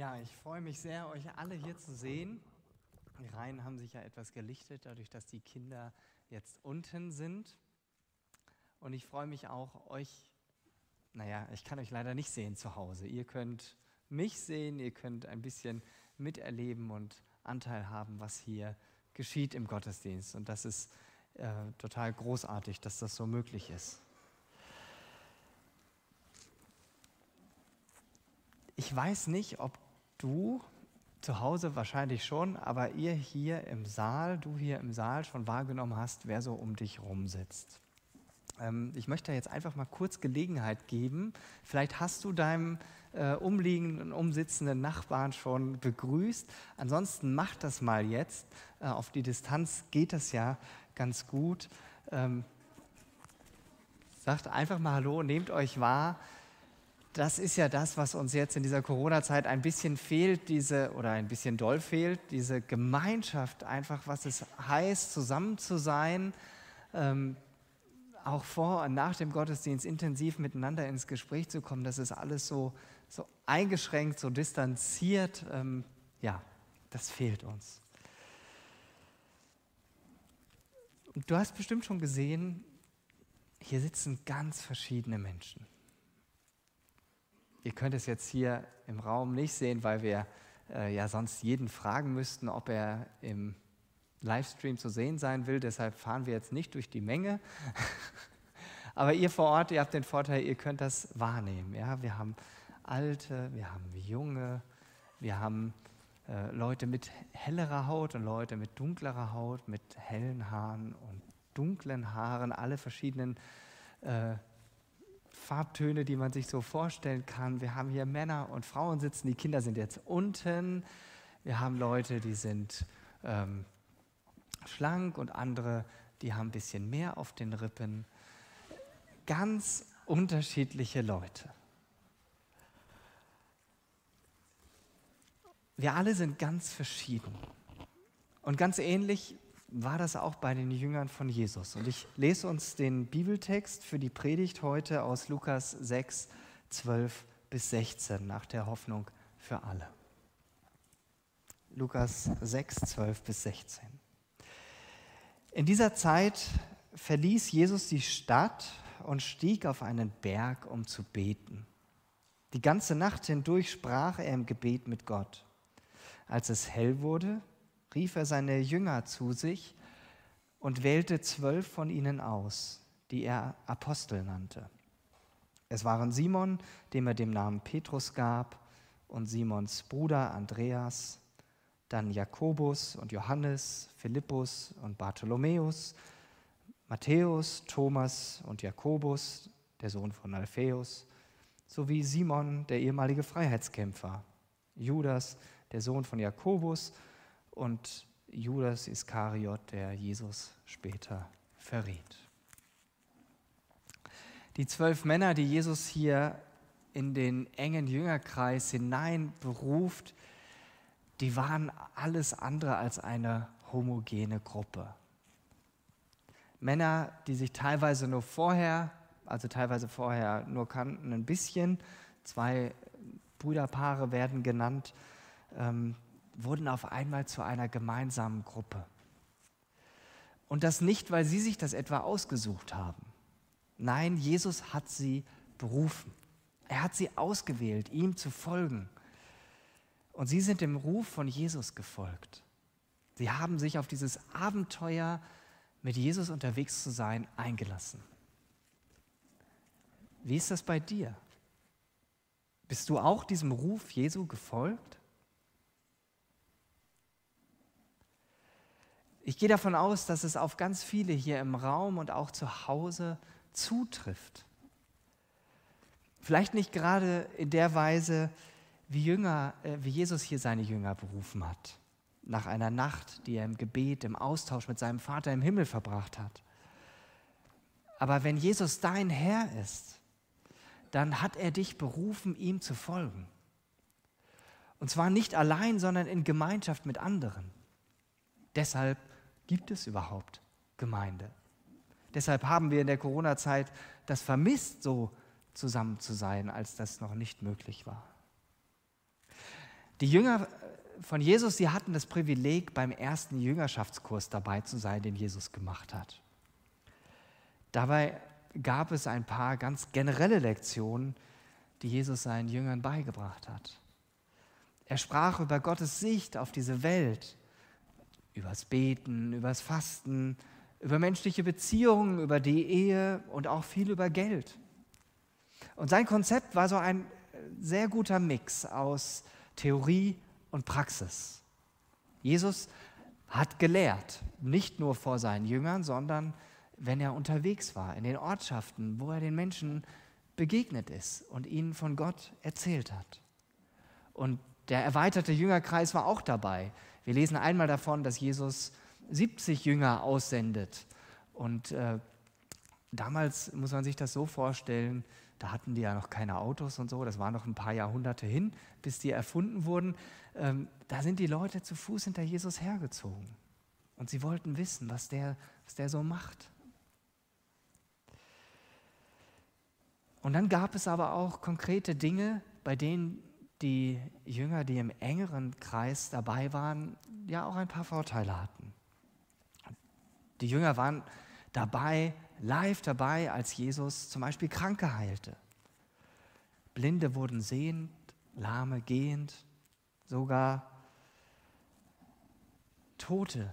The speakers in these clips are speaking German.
Ja, ich freue mich sehr, euch alle hier zu sehen. Die Reihen haben sich ja etwas gelichtet, dadurch, dass die Kinder jetzt unten sind. Und ich freue mich auch, euch, naja, ich kann euch leider nicht sehen zu Hause. Ihr könnt mich sehen, ihr könnt ein bisschen miterleben und Anteil haben, was hier geschieht im Gottesdienst. Und das ist äh, total großartig, dass das so möglich ist. Ich weiß nicht, ob du zu Hause wahrscheinlich schon, aber ihr hier im Saal, du hier im Saal schon wahrgenommen hast, wer so um dich rum sitzt. Ähm, ich möchte jetzt einfach mal kurz Gelegenheit geben. Vielleicht hast du deinem äh, umliegenden, umsitzenden Nachbarn schon begrüßt. Ansonsten mach das mal jetzt. Äh, auf die Distanz geht das ja ganz gut. Ähm, sagt einfach mal Hallo, nehmt euch wahr das ist ja das, was uns jetzt in dieser Corona-Zeit ein bisschen fehlt, diese oder ein bisschen doll fehlt, diese Gemeinschaft, einfach was es heißt, zusammen zu sein, ähm, auch vor und nach dem Gottesdienst intensiv miteinander ins Gespräch zu kommen. Das ist alles so, so eingeschränkt, so distanziert. Ähm, ja, das fehlt uns. Du hast bestimmt schon gesehen, hier sitzen ganz verschiedene Menschen. Ihr könnt es jetzt hier im Raum nicht sehen, weil wir äh, ja sonst jeden fragen müssten, ob er im Livestream zu sehen sein will. Deshalb fahren wir jetzt nicht durch die Menge. Aber ihr vor Ort, ihr habt den Vorteil, ihr könnt das wahrnehmen. Ja? Wir haben Alte, wir haben Junge, wir haben äh, Leute mit hellerer Haut und Leute mit dunklerer Haut, mit hellen Haaren und dunklen Haaren, alle verschiedenen äh, Farbtöne, die man sich so vorstellen kann. Wir haben hier Männer und Frauen sitzen, die Kinder sind jetzt unten. Wir haben Leute, die sind ähm, schlank und andere, die haben ein bisschen mehr auf den Rippen. Ganz unterschiedliche Leute. Wir alle sind ganz verschieden. Und ganz ähnlich war das auch bei den Jüngern von Jesus. Und ich lese uns den Bibeltext für die Predigt heute aus Lukas 6, 12 bis 16 nach der Hoffnung für alle. Lukas 6, 12 bis 16. In dieser Zeit verließ Jesus die Stadt und stieg auf einen Berg, um zu beten. Die ganze Nacht hindurch sprach er im Gebet mit Gott. Als es hell wurde, rief er seine Jünger zu sich und wählte zwölf von ihnen aus, die er Apostel nannte. Es waren Simon, dem er den Namen Petrus gab, und Simons Bruder Andreas, dann Jakobus und Johannes, Philippus und Bartholomäus, Matthäus, Thomas und Jakobus, der Sohn von Alpheus, sowie Simon, der ehemalige Freiheitskämpfer, Judas, der Sohn von Jakobus und Judas Iskariot, der Jesus später verriet. Die zwölf Männer, die Jesus hier in den engen Jüngerkreis hinein beruft, die waren alles andere als eine homogene Gruppe. Männer, die sich teilweise nur vorher, also teilweise vorher nur kannten, ein bisschen. Zwei Brüderpaare werden genannt. Ähm, wurden auf einmal zu einer gemeinsamen Gruppe. Und das nicht, weil sie sich das etwa ausgesucht haben. Nein, Jesus hat sie berufen. Er hat sie ausgewählt, ihm zu folgen. Und sie sind dem Ruf von Jesus gefolgt. Sie haben sich auf dieses Abenteuer, mit Jesus unterwegs zu sein, eingelassen. Wie ist das bei dir? Bist du auch diesem Ruf Jesu gefolgt? Ich gehe davon aus, dass es auf ganz viele hier im Raum und auch zu Hause zutrifft. Vielleicht nicht gerade in der Weise, wie, Jünger, äh, wie Jesus hier seine Jünger berufen hat, nach einer Nacht, die er im Gebet, im Austausch mit seinem Vater im Himmel verbracht hat. Aber wenn Jesus dein Herr ist, dann hat er dich berufen, ihm zu folgen. Und zwar nicht allein, sondern in Gemeinschaft mit anderen. Deshalb gibt es überhaupt Gemeinde. Deshalb haben wir in der Corona-Zeit das vermisst, so zusammen zu sein, als das noch nicht möglich war. Die Jünger von Jesus, die hatten das Privileg, beim ersten Jüngerschaftskurs dabei zu sein, den Jesus gemacht hat. Dabei gab es ein paar ganz generelle Lektionen, die Jesus seinen Jüngern beigebracht hat. Er sprach über Gottes Sicht auf diese Welt, übers Beten, übers Fasten, über menschliche Beziehungen, über die Ehe und auch viel über Geld. Und sein Konzept war so ein sehr guter Mix aus Theorie und Praxis. Jesus hat gelehrt, nicht nur vor seinen Jüngern, sondern wenn er unterwegs war, in den Ortschaften, wo er den Menschen begegnet ist und ihnen von Gott erzählt hat. Und der erweiterte Jüngerkreis war auch dabei. Wir lesen einmal davon, dass Jesus 70 Jünger aussendet. Und äh, damals muss man sich das so vorstellen, da hatten die ja noch keine Autos und so, das war noch ein paar Jahrhunderte hin, bis die erfunden wurden. Ähm, da sind die Leute zu Fuß hinter Jesus hergezogen. Und sie wollten wissen, was der, was der so macht. Und dann gab es aber auch konkrete Dinge, bei denen die Jünger, die im engeren Kreis dabei waren, ja auch ein paar Vorteile hatten. Die Jünger waren dabei, live dabei, als Jesus zum Beispiel Kranke heilte. Blinde wurden sehend, Lahme gehend, sogar Tote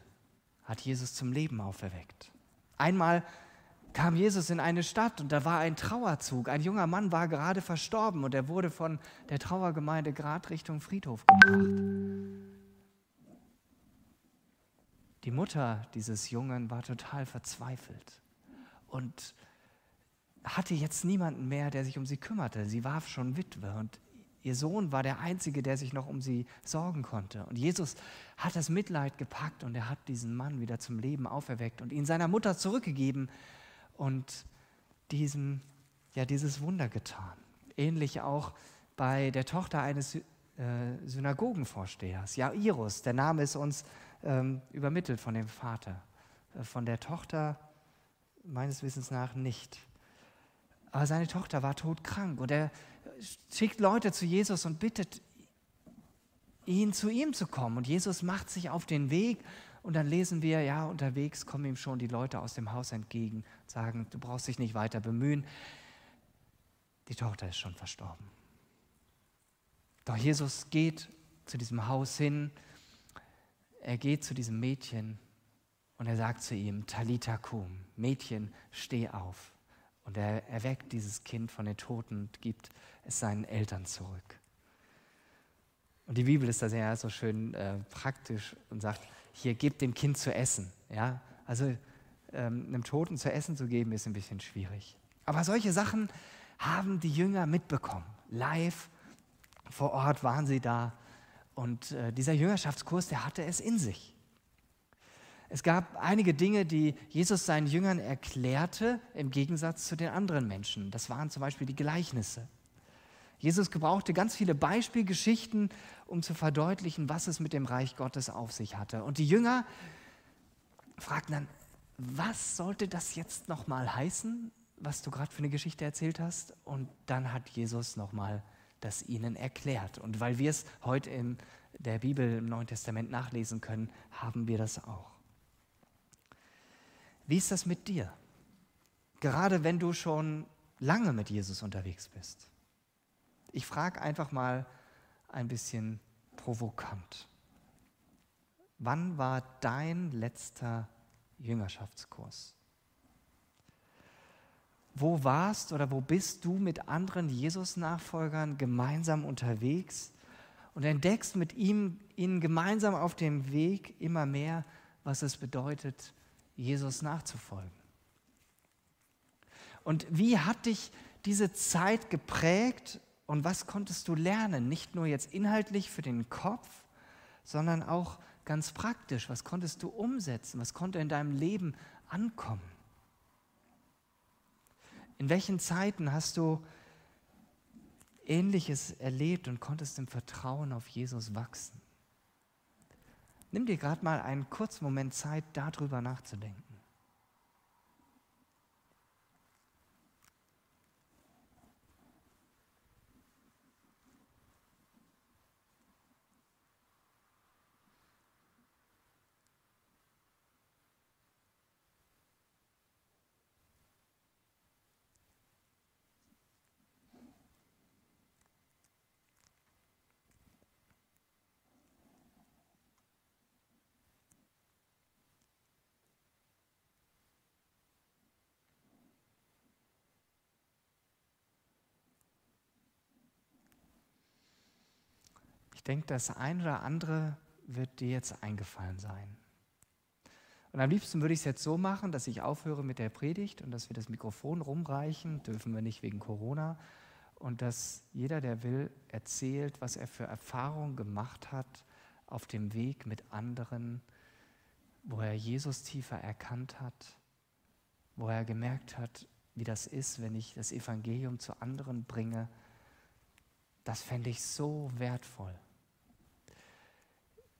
hat Jesus zum Leben auferweckt. Einmal kam Jesus in eine Stadt und da war ein Trauerzug. Ein junger Mann war gerade verstorben und er wurde von der Trauergemeinde gerade Richtung Friedhof gebracht. Die Mutter dieses Jungen war total verzweifelt und hatte jetzt niemanden mehr, der sich um sie kümmerte. Sie war schon Witwe und ihr Sohn war der Einzige, der sich noch um sie sorgen konnte. Und Jesus hat das Mitleid gepackt und er hat diesen Mann wieder zum Leben auferweckt und ihn seiner Mutter zurückgegeben und diesem, ja, dieses Wunder getan. Ähnlich auch bei der Tochter eines äh, Synagogenvorstehers, Jairus. Der Name ist uns ähm, übermittelt von dem Vater. Äh, von der Tochter meines Wissens nach nicht. Aber seine Tochter war todkrank und er schickt Leute zu Jesus und bittet ihn zu ihm zu kommen. Und Jesus macht sich auf den Weg und dann lesen wir, ja, unterwegs kommen ihm schon die Leute aus dem Haus entgegen, sagen, du brauchst dich nicht weiter bemühen. Die Tochter ist schon verstorben. Doch Jesus geht zu diesem Haus hin, er geht zu diesem Mädchen und er sagt zu ihm, Talita kum, Mädchen, steh auf. Und er erweckt dieses Kind von den Toten und gibt es seinen Eltern zurück. Und die Bibel ist da sehr so schön äh, praktisch und sagt, hier gebt dem Kind zu essen. Ja? Also ähm, einem Toten zu essen zu geben, ist ein bisschen schwierig. Aber solche Sachen haben die Jünger mitbekommen. Live vor Ort waren sie da. Und äh, dieser Jüngerschaftskurs, der hatte es in sich. Es gab einige Dinge, die Jesus seinen Jüngern erklärte, im Gegensatz zu den anderen Menschen. Das waren zum Beispiel die Gleichnisse. Jesus gebrauchte ganz viele Beispielgeschichten, um zu verdeutlichen, was es mit dem Reich Gottes auf sich hatte. Und die Jünger fragten dann, was sollte das jetzt nochmal heißen, was du gerade für eine Geschichte erzählt hast? Und dann hat Jesus nochmal das ihnen erklärt. Und weil wir es heute in der Bibel im Neuen Testament nachlesen können, haben wir das auch. Wie ist das mit dir? Gerade wenn du schon lange mit Jesus unterwegs bist. Ich frage einfach mal ein bisschen provokant. Wann war dein letzter Jüngerschaftskurs? Wo warst oder wo bist du mit anderen Jesus-Nachfolgern gemeinsam unterwegs und entdeckst mit ihm, ihnen gemeinsam auf dem Weg immer mehr, was es bedeutet, Jesus nachzufolgen? Und wie hat dich diese Zeit geprägt und was konntest du lernen? Nicht nur jetzt inhaltlich für den Kopf, sondern auch ganz praktisch. Was konntest du umsetzen? Was konnte in deinem Leben ankommen? In welchen Zeiten hast du Ähnliches erlebt und konntest im Vertrauen auf Jesus wachsen? Nimm dir gerade mal einen kurzen Moment Zeit, darüber nachzudenken. Denke, das eine oder andere wird dir jetzt eingefallen sein. Und am liebsten würde ich es jetzt so machen, dass ich aufhöre mit der Predigt und dass wir das Mikrofon rumreichen, dürfen wir nicht wegen Corona, und dass jeder, der will, erzählt, was er für Erfahrungen gemacht hat auf dem Weg mit anderen, wo er Jesus tiefer erkannt hat, wo er gemerkt hat, wie das ist, wenn ich das Evangelium zu anderen bringe. Das fände ich so wertvoll.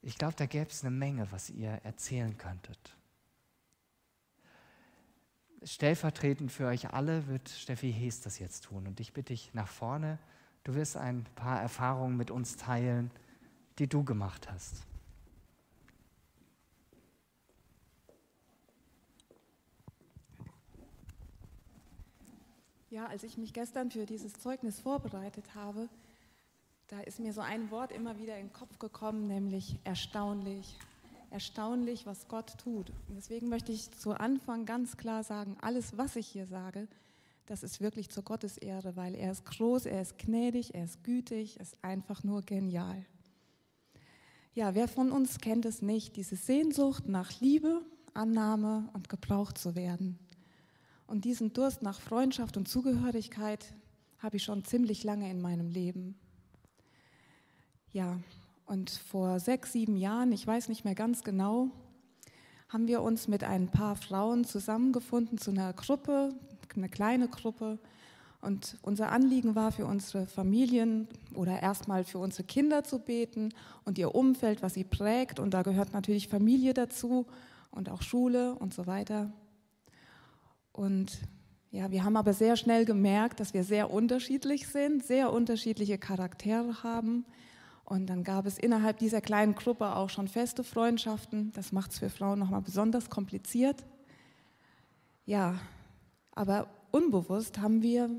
Ich glaube, da gäbe es eine Menge, was ihr erzählen könntet. Stellvertretend für euch alle wird Steffi Hees das jetzt tun. Und ich bitte dich nach vorne. Du wirst ein paar Erfahrungen mit uns teilen, die du gemacht hast. Ja, als ich mich gestern für dieses Zeugnis vorbereitet habe, da ist mir so ein Wort immer wieder in den Kopf gekommen, nämlich erstaunlich. Erstaunlich, was Gott tut. Und deswegen möchte ich zu Anfang ganz klar sagen, alles, was ich hier sage, das ist wirklich zur Gottes Ehre, weil er ist groß, er ist gnädig, er ist gütig, er ist einfach nur genial. Ja, wer von uns kennt es nicht, diese Sehnsucht nach Liebe, Annahme und gebraucht zu werden? Und diesen Durst nach Freundschaft und Zugehörigkeit habe ich schon ziemlich lange in meinem Leben. Ja, und vor sechs, sieben Jahren, ich weiß nicht mehr ganz genau, haben wir uns mit ein paar Frauen zusammengefunden zu einer Gruppe, eine kleine Gruppe. Und unser Anliegen war für unsere Familien oder erstmal für unsere Kinder zu beten und ihr Umfeld, was sie prägt. Und da gehört natürlich Familie dazu und auch Schule und so weiter. Und ja, wir haben aber sehr schnell gemerkt, dass wir sehr unterschiedlich sind, sehr unterschiedliche Charaktere haben. Und dann gab es innerhalb dieser kleinen Gruppe auch schon feste Freundschaften. Das macht es für Frauen nochmal besonders kompliziert. Ja, aber unbewusst haben wir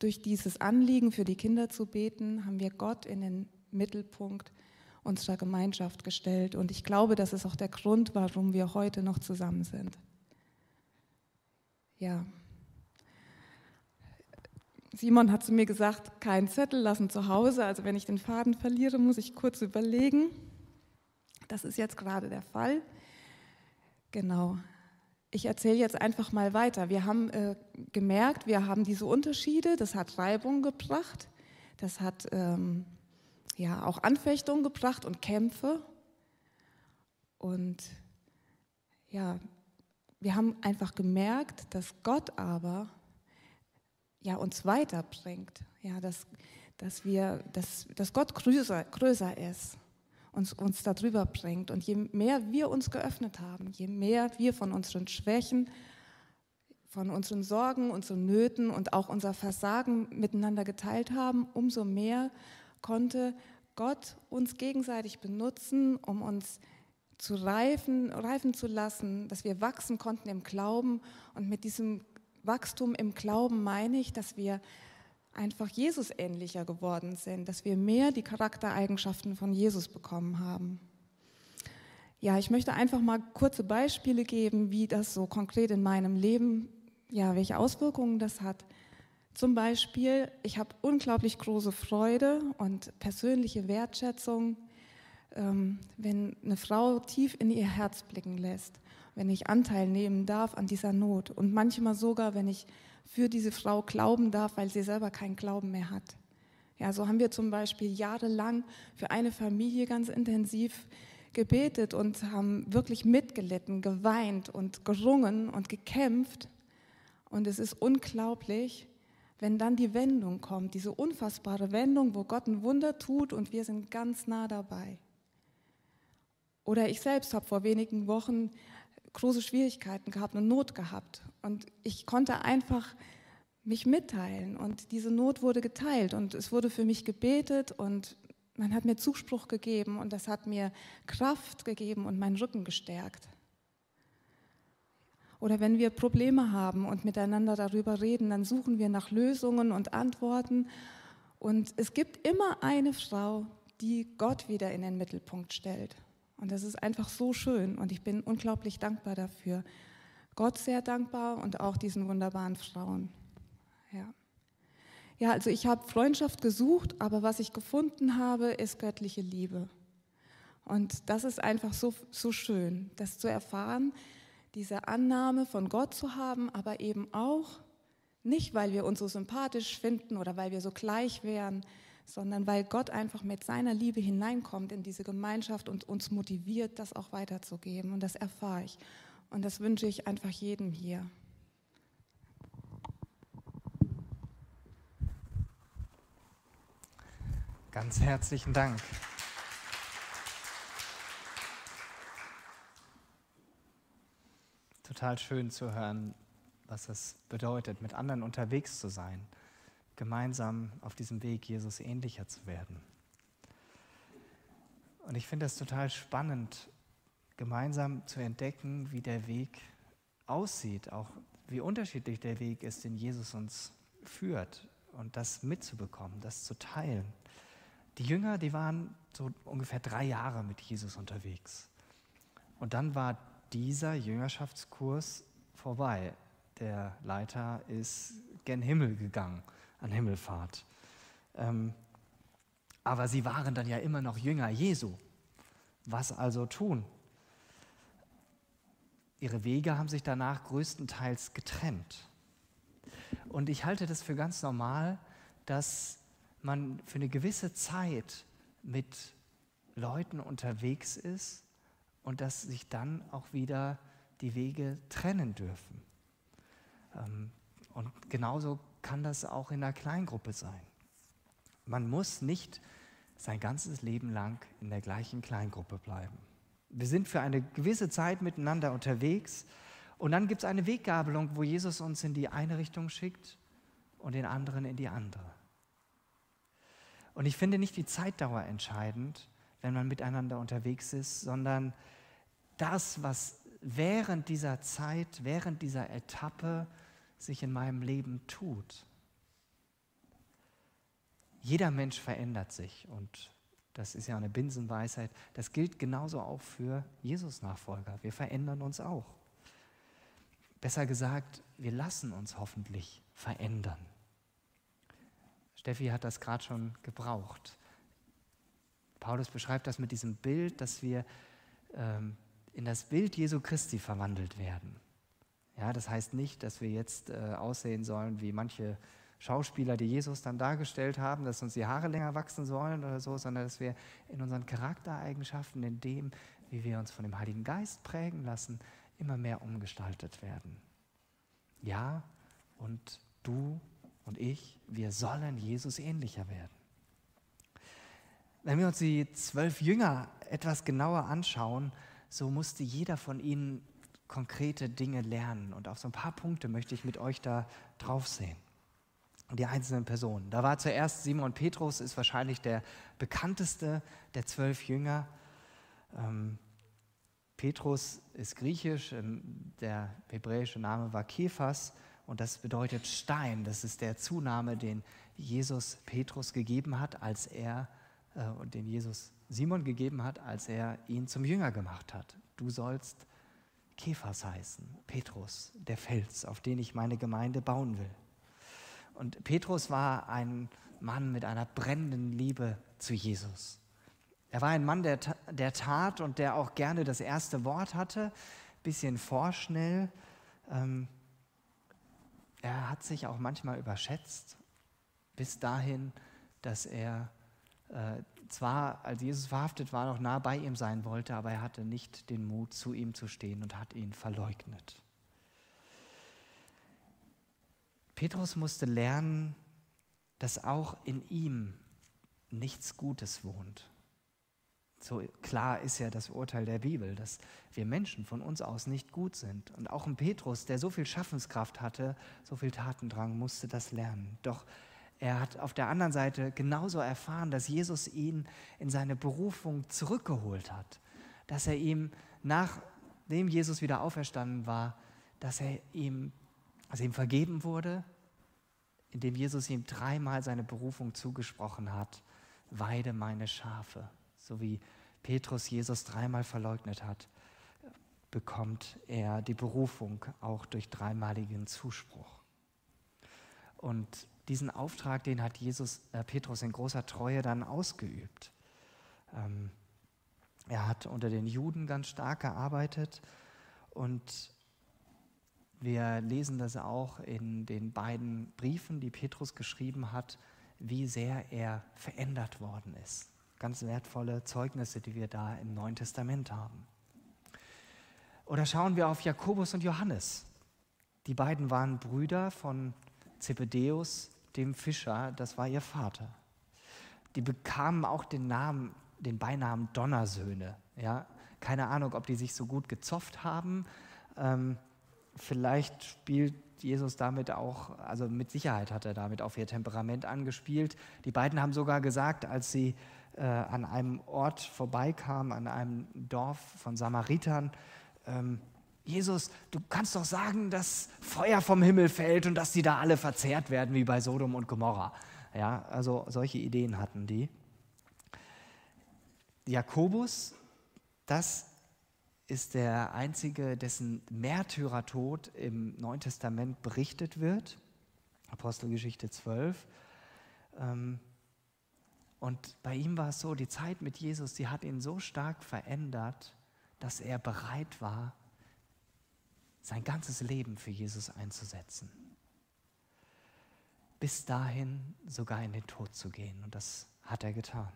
durch dieses Anliegen für die Kinder zu beten, haben wir Gott in den Mittelpunkt unserer Gemeinschaft gestellt. Und ich glaube, das ist auch der Grund, warum wir heute noch zusammen sind. Ja. Simon hat zu mir gesagt, keinen Zettel lassen zu Hause. Also wenn ich den Faden verliere, muss ich kurz überlegen. Das ist jetzt gerade der Fall. Genau. Ich erzähle jetzt einfach mal weiter. Wir haben äh, gemerkt, wir haben diese Unterschiede. Das hat Reibung gebracht. Das hat ähm, ja auch Anfechtungen gebracht und Kämpfe. Und ja, wir haben einfach gemerkt, dass Gott aber ja, uns weiterbringt, ja, dass, dass, wir, dass, dass Gott größer, größer ist und uns darüber bringt. Und je mehr wir uns geöffnet haben, je mehr wir von unseren Schwächen, von unseren Sorgen, unseren Nöten und auch unser Versagen miteinander geteilt haben, umso mehr konnte Gott uns gegenseitig benutzen, um uns zu reifen, reifen zu lassen, dass wir wachsen konnten im Glauben und mit diesem Wachstum im Glauben meine ich, dass wir einfach Jesus ähnlicher geworden sind, dass wir mehr die Charaktereigenschaften von Jesus bekommen haben. Ja, ich möchte einfach mal kurze Beispiele geben, wie das so konkret in meinem Leben, ja, welche Auswirkungen das hat. Zum Beispiel, ich habe unglaublich große Freude und persönliche Wertschätzung, ähm, wenn eine Frau tief in ihr Herz blicken lässt wenn ich Anteil nehmen darf an dieser Not und manchmal sogar, wenn ich für diese Frau glauben darf, weil sie selber keinen Glauben mehr hat. Ja, so haben wir zum Beispiel jahrelang für eine Familie ganz intensiv gebetet und haben wirklich mitgelitten, geweint und gerungen und gekämpft. Und es ist unglaublich, wenn dann die Wendung kommt, diese unfassbare Wendung, wo Gott ein Wunder tut und wir sind ganz nah dabei. Oder ich selbst habe vor wenigen Wochen große Schwierigkeiten gehabt, eine Not gehabt. Und ich konnte einfach mich mitteilen und diese Not wurde geteilt und es wurde für mich gebetet und man hat mir Zuspruch gegeben und das hat mir Kraft gegeben und meinen Rücken gestärkt. Oder wenn wir Probleme haben und miteinander darüber reden, dann suchen wir nach Lösungen und Antworten. Und es gibt immer eine Frau, die Gott wieder in den Mittelpunkt stellt. Und das ist einfach so schön und ich bin unglaublich dankbar dafür. Gott sehr dankbar und auch diesen wunderbaren Frauen. Ja. Ja, also ich habe Freundschaft gesucht, aber was ich gefunden habe, ist göttliche Liebe. Und das ist einfach so, so schön, das zu erfahren, diese Annahme von Gott zu haben, aber eben auch nicht, weil wir uns so sympathisch finden oder weil wir so gleich wären, sondern weil Gott einfach mit seiner Liebe hineinkommt in diese Gemeinschaft und uns motiviert, das auch weiterzugeben. Und das erfahre ich. Und das wünsche ich einfach jedem hier. Ganz herzlichen Dank. Total schön zu hören, was es bedeutet, mit anderen unterwegs zu sein, gemeinsam auf diesem Weg, Jesus ähnlicher zu werden. Und ich finde es total spannend, gemeinsam zu entdecken, wie der Weg aussieht, auch wie unterschiedlich der Weg ist, den Jesus uns führt und das mitzubekommen, das zu teilen. Die Jünger, die waren so ungefähr drei Jahre mit Jesus unterwegs. Und dann war dieser Jüngerschaftskurs vorbei. Der Leiter ist gen Himmel gegangen, an Himmelfahrt. Ähm, aber sie waren dann ja immer noch Jünger Jesu. Was also tun? Ihre Wege haben sich danach größtenteils getrennt. Und ich halte das für ganz normal, dass man für eine gewisse Zeit mit Leuten unterwegs ist und dass sich dann auch wieder die Wege trennen dürfen. Ähm, und genauso kann das auch in einer Kleingruppe sein. Man muss nicht sein ganzes Leben lang in der gleichen Kleingruppe bleiben. Wir sind für eine gewisse Zeit miteinander unterwegs und dann gibt es eine Weggabelung, wo Jesus uns in die eine Richtung schickt und den anderen in die andere. Und ich finde nicht die Zeitdauer entscheidend, wenn man miteinander unterwegs ist, sondern das, was während dieser Zeit, während dieser Etappe sich in meinem Leben tut. Jeder Mensch verändert sich und das ist ja eine Binsenweisheit. Das gilt genauso auch für Jesus-Nachfolger. Wir verändern uns auch. Besser gesagt, wir lassen uns hoffentlich verändern. Steffi hat das gerade schon gebraucht. Paulus beschreibt das mit diesem Bild, dass wir ähm, in das Bild Jesu Christi verwandelt werden. Ja, das heißt nicht, dass wir jetzt äh, aussehen sollen wie manche Schauspieler, die Jesus dann dargestellt haben, dass uns die Haare länger wachsen sollen oder so, sondern dass wir in unseren Charaktereigenschaften, in dem, wie wir uns von dem Heiligen Geist prägen lassen, immer mehr umgestaltet werden. Ja, und du und ich, wir sollen Jesus ähnlicher werden. Wenn wir uns die zwölf Jünger etwas genauer anschauen, so musste jeder von ihnen konkrete Dinge lernen. Und auf so ein paar Punkte möchte ich mit euch da drauf sehen. Die einzelnen Personen. Da war zuerst Simon Petrus, ist wahrscheinlich der bekannteste der zwölf Jünger. Ähm, Petrus ist griechisch, ähm, der hebräische Name war Kephas und das bedeutet Stein. Das ist der Zunahme, den Jesus Petrus gegeben hat, als er äh, und den Jesus Simon gegeben hat, als er ihn zum Jünger gemacht hat. Du sollst Kephas heißen, Petrus, der Fels, auf den ich meine Gemeinde bauen will. Und Petrus war ein Mann mit einer brennenden Liebe zu Jesus. Er war ein Mann der, der Tat und der auch gerne das erste Wort hatte, bisschen vorschnell. Ähm, er hat sich auch manchmal überschätzt, bis dahin, dass er äh, zwar, als Jesus verhaftet war, noch nah bei ihm sein wollte, aber er hatte nicht den Mut, zu ihm zu stehen und hat ihn verleugnet. Petrus musste lernen, dass auch in ihm nichts Gutes wohnt. So klar ist ja das Urteil der Bibel, dass wir Menschen von uns aus nicht gut sind. Und auch ein Petrus, der so viel Schaffenskraft hatte, so viel Tatendrang, musste das lernen. Doch er hat auf der anderen Seite genauso erfahren, dass Jesus ihn in seine Berufung zurückgeholt hat. Dass er ihm, nachdem Jesus wieder auferstanden war, dass er ihm, also ihm vergeben wurde, indem Jesus ihm dreimal seine Berufung zugesprochen hat. Weide meine Schafe. So wie Petrus Jesus dreimal verleugnet hat, bekommt er die Berufung auch durch dreimaligen Zuspruch. Und diesen Auftrag, den hat Jesus, äh, Petrus in großer Treue dann ausgeübt. Ähm, er hat unter den Juden ganz stark gearbeitet und wir lesen das auch in den beiden Briefen, die Petrus geschrieben hat, wie sehr er verändert worden ist. Ganz wertvolle Zeugnisse, die wir da im Neuen Testament haben. Oder schauen wir auf Jakobus und Johannes. Die beiden waren Brüder von Zebedeus, dem Fischer, das war ihr Vater. Die bekamen auch den Namen, den Beinamen Donnersöhne. Ja? Keine Ahnung, ob die sich so gut gezofft haben. Ähm, vielleicht spielt Jesus damit auch, also mit Sicherheit hat er damit auf ihr Temperament angespielt. Die beiden haben sogar gesagt, als sie äh, an einem Ort vorbeikamen, an einem Dorf von Samaritern, ähm, Jesus, du kannst doch sagen, dass Feuer vom Himmel fällt und dass die da alle verzehrt werden wie bei Sodom und Gomorra. Ja, also solche Ideen hatten die. Jakobus, das ist der einzige, dessen Märtyrertod im Neuen Testament berichtet wird. Apostelgeschichte 12. Ähm, und bei ihm war es so, die Zeit mit Jesus, die hat ihn so stark verändert, dass er bereit war, sein ganzes Leben für Jesus einzusetzen. Bis dahin sogar in den Tod zu gehen. Und das hat er getan.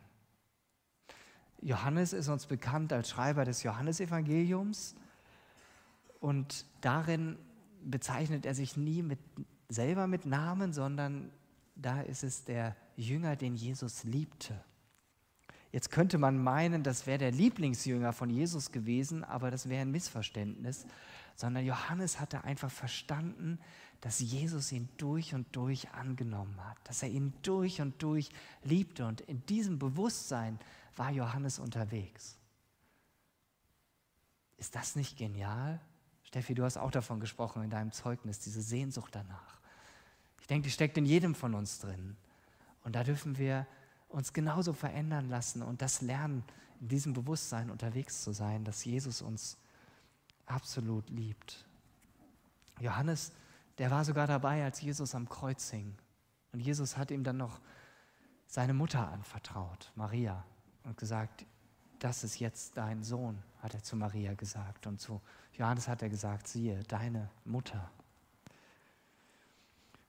Johannes ist uns bekannt als Schreiber des Johannesevangeliums. Und darin bezeichnet er sich nie mit, selber mit Namen, sondern da ist es der Jünger, den Jesus liebte. Jetzt könnte man meinen, das wäre der Lieblingsjünger von Jesus gewesen, aber das wäre ein Missverständnis, sondern Johannes hatte einfach verstanden, dass Jesus ihn durch und durch angenommen hat, dass er ihn durch und durch liebte. Und in diesem Bewusstsein war Johannes unterwegs. Ist das nicht genial? Steffi, du hast auch davon gesprochen in deinem Zeugnis, diese Sehnsucht danach. Ich denke, die steckt in jedem von uns drin. Und da dürfen wir uns genauso verändern lassen und das lernen, in diesem Bewusstsein unterwegs zu sein, dass Jesus uns absolut liebt. Johannes, der war sogar dabei, als Jesus am Kreuz hing. Und Jesus hat ihm dann noch seine Mutter anvertraut, Maria, und gesagt, das ist jetzt dein Sohn, hat er zu Maria gesagt. Und zu Johannes hat er gesagt, siehe, deine Mutter.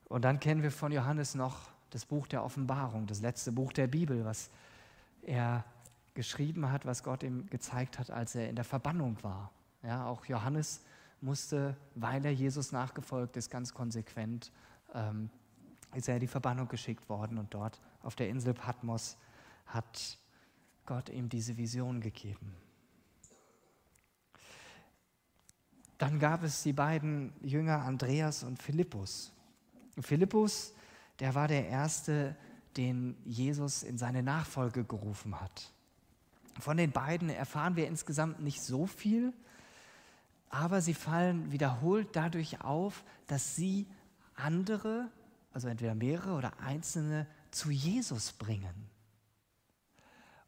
Und dann kennen wir von Johannes noch das Buch der Offenbarung, das letzte Buch der Bibel, was er geschrieben hat, was Gott ihm gezeigt hat, als er in der Verbannung war. Ja, auch Johannes musste, weil er Jesus nachgefolgt ist, ganz konsequent, ähm, ist er in die Verbannung geschickt worden und dort auf der Insel Patmos hat Gott ihm diese Vision gegeben. Dann gab es die beiden Jünger Andreas und Philippus. Philippus der war der Erste, den Jesus in seine Nachfolge gerufen hat. Von den beiden erfahren wir insgesamt nicht so viel, aber sie fallen wiederholt dadurch auf, dass sie andere, also entweder mehrere oder einzelne, zu Jesus bringen.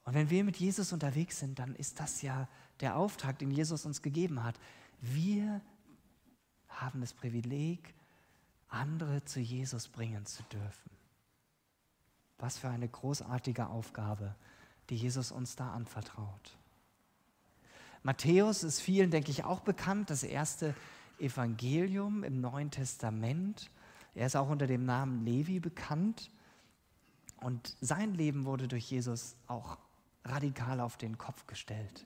Und wenn wir mit Jesus unterwegs sind, dann ist das ja der Auftrag, den Jesus uns gegeben hat. Wir haben das Privileg, andere zu Jesus bringen zu dürfen. Was für eine großartige Aufgabe, die Jesus uns da anvertraut. Matthäus ist vielen, denke ich, auch bekannt, das erste Evangelium im Neuen Testament. Er ist auch unter dem Namen Levi bekannt. Und sein Leben wurde durch Jesus auch radikal auf den Kopf gestellt.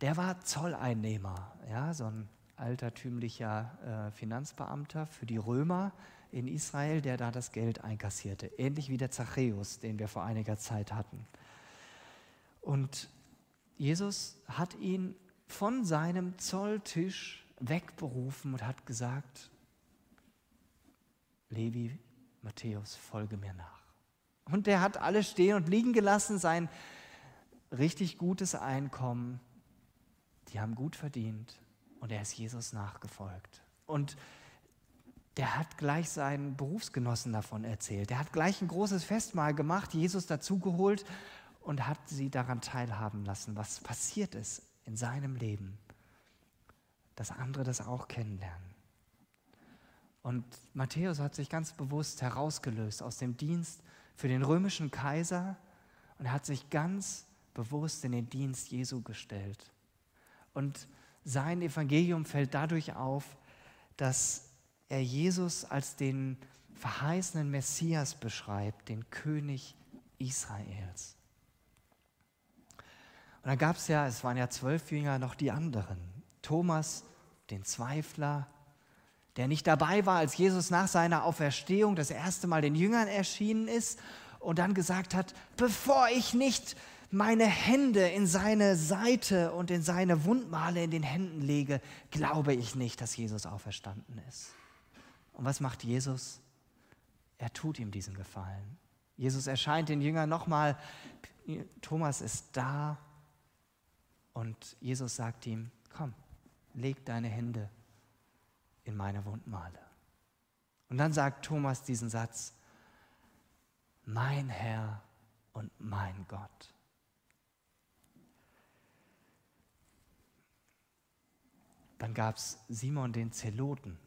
Der war Zolleinnehmer, ja, so ein altertümlicher äh, Finanzbeamter für die Römer in Israel, der da das Geld einkassierte. Ähnlich wie der Zachäus, den wir vor einiger Zeit hatten. Und Jesus hat ihn von seinem Zolltisch wegberufen und hat gesagt, Levi, Matthäus, folge mir nach. Und der hat alles stehen und liegen gelassen, sein richtig gutes Einkommen. Die haben gut verdient und er ist Jesus nachgefolgt. Und der hat gleich seinen Berufsgenossen davon erzählt. Der hat gleich ein großes Festmahl gemacht, Jesus dazugeholt und hat sie daran teilhaben lassen, was passiert ist in seinem Leben, dass andere das auch kennenlernen. Und Matthäus hat sich ganz bewusst herausgelöst aus dem Dienst für den römischen Kaiser und hat sich ganz bewusst in den Dienst Jesu gestellt. Und sein Evangelium fällt dadurch auf, dass er Jesus als den verheißenen Messias beschreibt, den König Israels. Und dann gab es ja, es waren ja zwölf Jünger, noch die anderen. Thomas, den Zweifler, der nicht dabei war, als Jesus nach seiner Auferstehung das erste Mal den Jüngern erschienen ist und dann gesagt hat, bevor ich nicht meine Hände in seine Seite und in seine Wundmale in den Händen lege, glaube ich nicht, dass Jesus auferstanden ist. Und was macht Jesus? Er tut ihm diesen Gefallen. Jesus erscheint den Jüngern nochmal, Thomas ist da und Jesus sagt ihm, komm, leg deine Hände in meine Wundmale. Und dann sagt Thomas diesen Satz, mein Herr und mein Gott. Dann gab es Simon den Zeloten.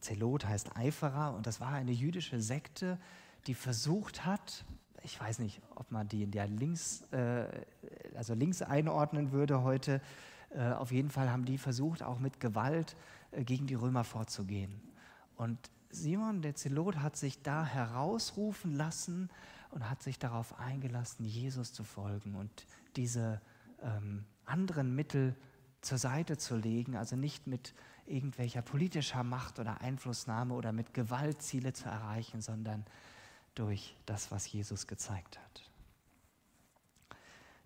Zelot heißt Eiferer und das war eine jüdische Sekte, die versucht hat, ich weiß nicht, ob man die in der links, äh, also links einordnen würde heute, äh, auf jeden Fall haben die versucht, auch mit Gewalt äh, gegen die Römer vorzugehen. Und Simon der Zelot hat sich da herausrufen lassen und hat sich darauf eingelassen, Jesus zu folgen und diese ähm, anderen Mittel zur Seite zu legen, also nicht mit irgendwelcher politischer Macht oder Einflussnahme oder mit Gewalt Ziele zu erreichen, sondern durch das, was Jesus gezeigt hat.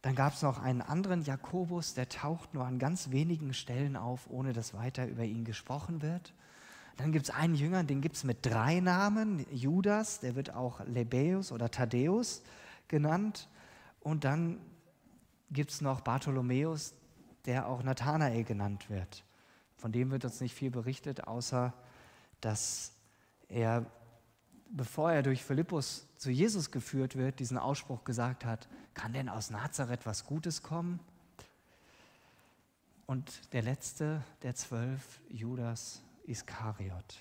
Dann gab es noch einen anderen Jakobus, der taucht nur an ganz wenigen Stellen auf, ohne dass weiter über ihn gesprochen wird. Dann gibt es einen Jünger, den gibt es mit drei Namen. Judas, der wird auch Lebäus oder Thaddäus genannt. Und dann gibt es noch Bartholomäus, der auch Nathanael genannt wird. Von dem wird uns nicht viel berichtet, außer dass er, bevor er durch Philippus zu Jesus geführt wird, diesen Ausspruch gesagt hat, kann denn aus Nazareth was Gutes kommen? Und der letzte der zwölf, Judas Iskariot.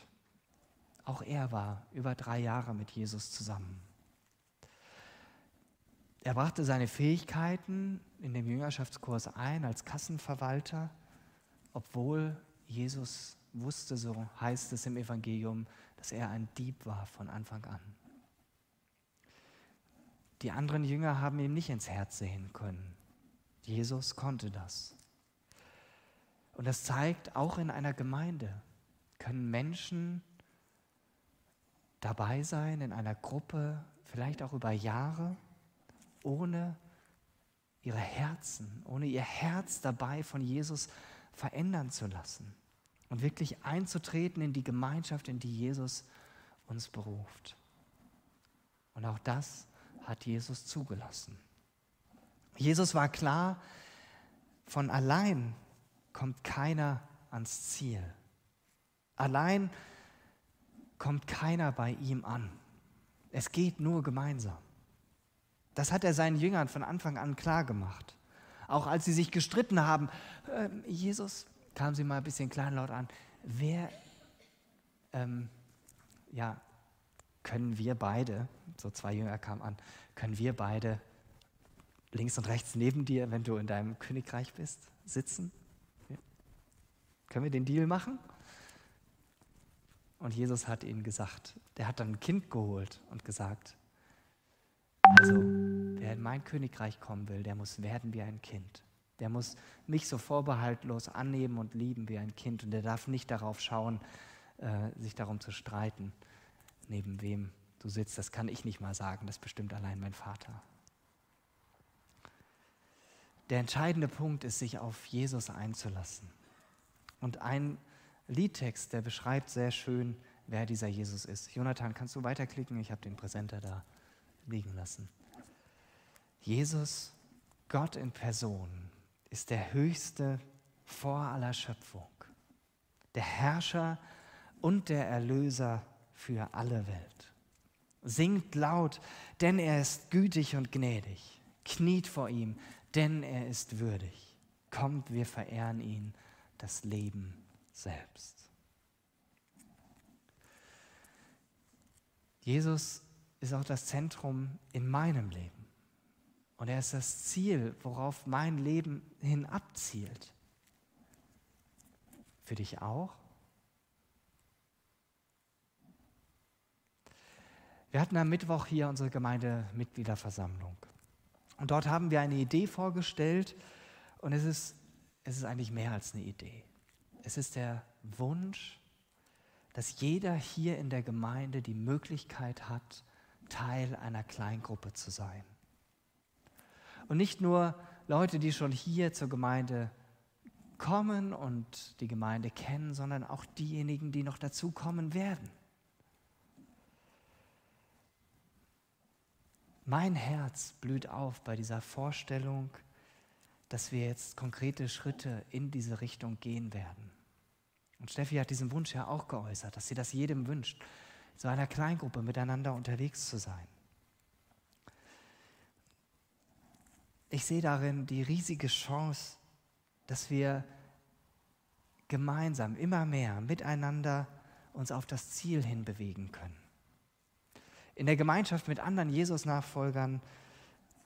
Auch er war über drei Jahre mit Jesus zusammen. Er brachte seine Fähigkeiten in dem Jüngerschaftskurs ein als Kassenverwalter, obwohl Jesus wusste, so heißt es im Evangelium, dass er ein Dieb war von Anfang an. Die anderen Jünger haben ihm nicht ins Herz sehen können. Jesus konnte das. Und das zeigt, auch in einer Gemeinde können Menschen dabei sein, in einer Gruppe, vielleicht auch über Jahre, ohne ihre Herzen, ohne ihr Herz dabei von Jesus verändern zu lassen und wirklich einzutreten in die Gemeinschaft, in die Jesus uns beruft. Und auch das hat Jesus zugelassen. Jesus war klar, von allein kommt keiner ans Ziel. Allein kommt keiner bei ihm an. Es geht nur gemeinsam. Das hat er seinen Jüngern von Anfang an klar gemacht. Auch als sie sich gestritten haben, äh, Jesus, kam sie mal ein bisschen kleinlaut an, wer, ähm, ja, können wir beide, so zwei Jünger kamen an, können wir beide links und rechts neben dir, wenn du in deinem Königreich bist, sitzen? Ja. Können wir den Deal machen? Und Jesus hat ihnen gesagt, der hat dann ein Kind geholt und gesagt, also wer in mein Königreich kommen will, der muss werden wie ein Kind. Der muss mich so vorbehaltlos annehmen und lieben wie ein Kind. Und der darf nicht darauf schauen, äh, sich darum zu streiten, neben wem du sitzt. Das kann ich nicht mal sagen, das bestimmt allein mein Vater. Der entscheidende Punkt ist, sich auf Jesus einzulassen. Und ein Liedtext, der beschreibt sehr schön, wer dieser Jesus ist. Jonathan, kannst du weiterklicken? Ich habe den Präsenter da liegen lassen. Jesus, Gott in Person, ist der Höchste vor aller Schöpfung, der Herrscher und der Erlöser für alle Welt. Singt laut, denn er ist gütig und gnädig. Kniet vor ihm, denn er ist würdig. Kommt, wir verehren ihn, das Leben selbst. Jesus ist auch das Zentrum in meinem Leben. Und er ist das Ziel, worauf mein Leben hin abzielt. Für dich auch? Wir hatten am Mittwoch hier unsere Gemeindemitgliederversammlung. Und dort haben wir eine Idee vorgestellt und es ist, es ist eigentlich mehr als eine Idee. Es ist der Wunsch, dass jeder hier in der Gemeinde die Möglichkeit hat, Teil einer Kleingruppe zu sein. Und nicht nur Leute, die schon hier zur Gemeinde kommen und die Gemeinde kennen, sondern auch diejenigen, die noch dazu kommen werden. Mein Herz blüht auf bei dieser Vorstellung, dass wir jetzt konkrete Schritte in diese Richtung gehen werden. Und Steffi hat diesen Wunsch ja auch geäußert, dass sie das jedem wünscht, in so einer Kleingruppe miteinander unterwegs zu sein. Ich sehe darin die riesige Chance, dass wir gemeinsam immer mehr miteinander uns auf das Ziel hinbewegen können in der Gemeinschaft mit anderen Jesus-Nachfolgern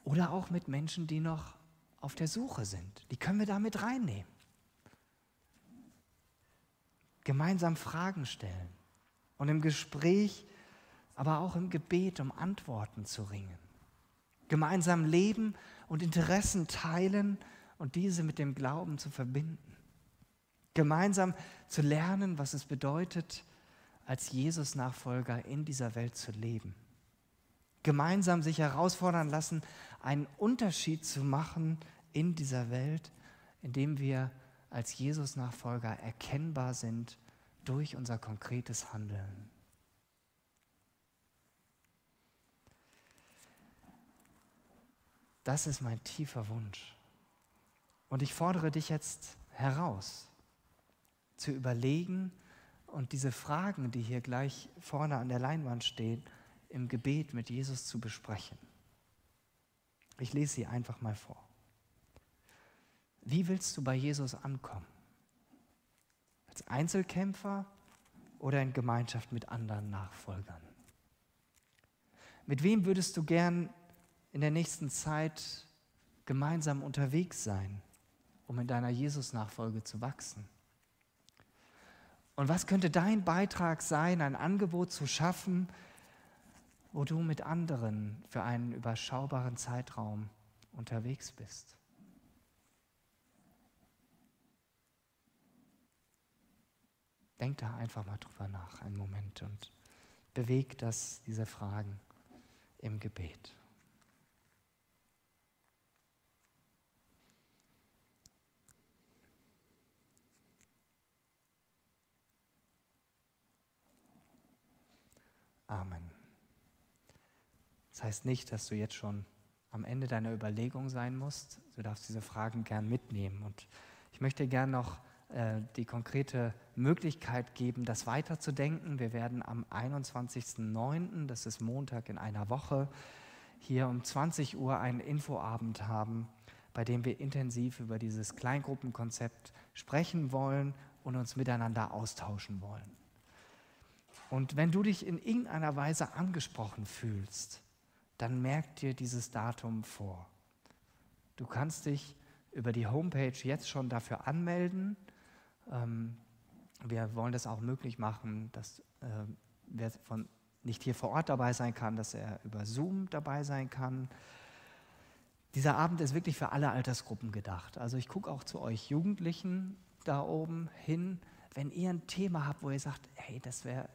oder auch mit Menschen, die noch auf der Suche sind. Die können wir da mit reinnehmen. Gemeinsam Fragen stellen und im Gespräch, aber auch im Gebet um Antworten zu ringen. Gemeinsam leben und Interessen teilen und diese mit dem Glauben zu verbinden. Gemeinsam zu lernen, was es bedeutet, als Jesus-Nachfolger in dieser Welt zu leben. Gemeinsam sich herausfordern lassen, einen Unterschied zu machen in dieser Welt, indem wir als Jesus-Nachfolger erkennbar sind durch unser konkretes Handeln. Das ist mein tiefer Wunsch. Und ich fordere dich jetzt heraus, zu überlegen, und diese Fragen, die hier gleich vorne an der Leinwand stehen, im Gebet mit Jesus zu besprechen. Ich lese sie einfach mal vor. Wie willst du bei Jesus ankommen? Als Einzelkämpfer oder in Gemeinschaft mit anderen Nachfolgern? Mit wem würdest du gern in der nächsten Zeit gemeinsam unterwegs sein, um in deiner Jesus-Nachfolge zu wachsen? Und was könnte dein Beitrag sein, ein Angebot zu schaffen, wo du mit anderen für einen überschaubaren Zeitraum unterwegs bist? Denk da einfach mal drüber nach, einen Moment, und beweg das, diese Fragen im Gebet. Amen. Das heißt nicht, dass du jetzt schon am Ende deiner Überlegung sein musst. Du darfst diese Fragen gern mitnehmen. Und ich möchte gern noch äh, die konkrete Möglichkeit geben, das weiterzudenken. Wir werden am 21.09., das ist Montag in einer Woche, hier um 20 Uhr einen Infoabend haben, bei dem wir intensiv über dieses Kleingruppenkonzept sprechen wollen und uns miteinander austauschen wollen. Und wenn du dich in irgendeiner Weise angesprochen fühlst, dann merk dir dieses Datum vor. Du kannst dich über die Homepage jetzt schon dafür anmelden. Ähm, wir wollen das auch möglich machen, dass äh, wer von nicht hier vor Ort dabei sein kann, dass er über Zoom dabei sein kann. Dieser Abend ist wirklich für alle Altersgruppen gedacht. Also ich gucke auch zu euch Jugendlichen da oben hin. Wenn ihr ein Thema habt, wo ihr sagt, hey, das wäre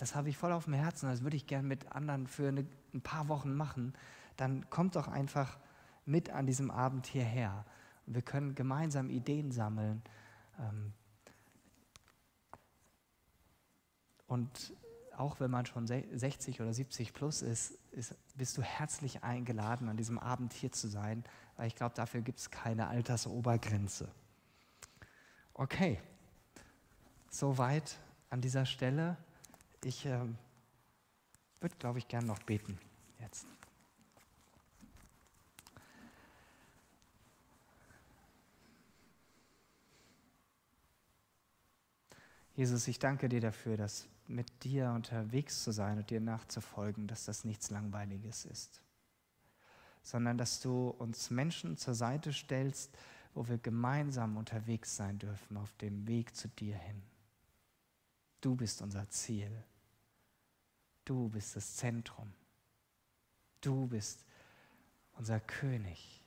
das habe ich voll auf dem Herzen, das würde ich gerne mit anderen für eine, ein paar Wochen machen, dann kommt doch einfach mit an diesem Abend hierher. Wir können gemeinsam Ideen sammeln. Ähm, und auch wenn man schon 60 oder 70 plus ist, ist, bist du herzlich eingeladen, an diesem Abend hier zu sein, weil ich glaube, dafür gibt es keine Altersobergrenze. Okay, soweit an dieser Stelle. Ich äh, würde, glaube ich, gern noch beten jetzt. Jesus, ich danke dir dafür, dass mit dir unterwegs zu sein und dir nachzufolgen, dass das nichts Langweiliges ist, sondern dass du uns Menschen zur Seite stellst, wo wir gemeinsam unterwegs sein dürfen auf dem Weg zu dir hin. Du bist unser Ziel. Du bist das Zentrum. Du bist unser König.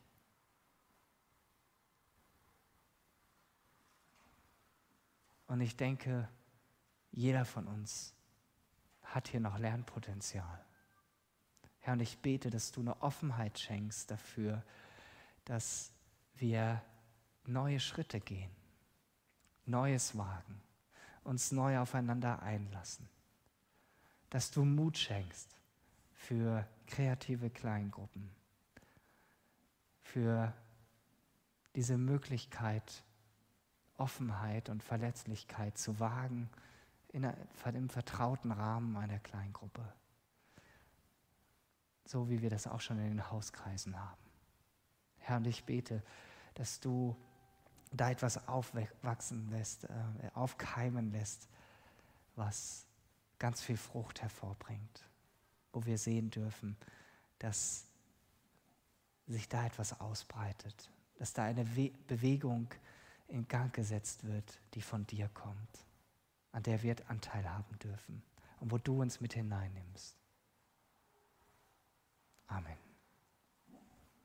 Und ich denke, jeder von uns hat hier noch Lernpotenzial. Herr, und ich bete, dass du eine Offenheit schenkst dafür, dass wir neue Schritte gehen, Neues wagen, uns neu aufeinander einlassen. Dass du Mut schenkst für kreative Kleingruppen, für diese Möglichkeit, Offenheit und Verletzlichkeit zu wagen in einem vertrauten Rahmen einer Kleingruppe. So wie wir das auch schon in den Hauskreisen haben. Herr, und ich bete, dass du da etwas aufwachsen lässt, äh, aufkeimen lässt, was ganz viel Frucht hervorbringt, wo wir sehen dürfen, dass sich da etwas ausbreitet, dass da eine We Bewegung in Gang gesetzt wird, die von dir kommt, an der wir Anteil haben dürfen und wo du uns mit hineinnimmst. Amen.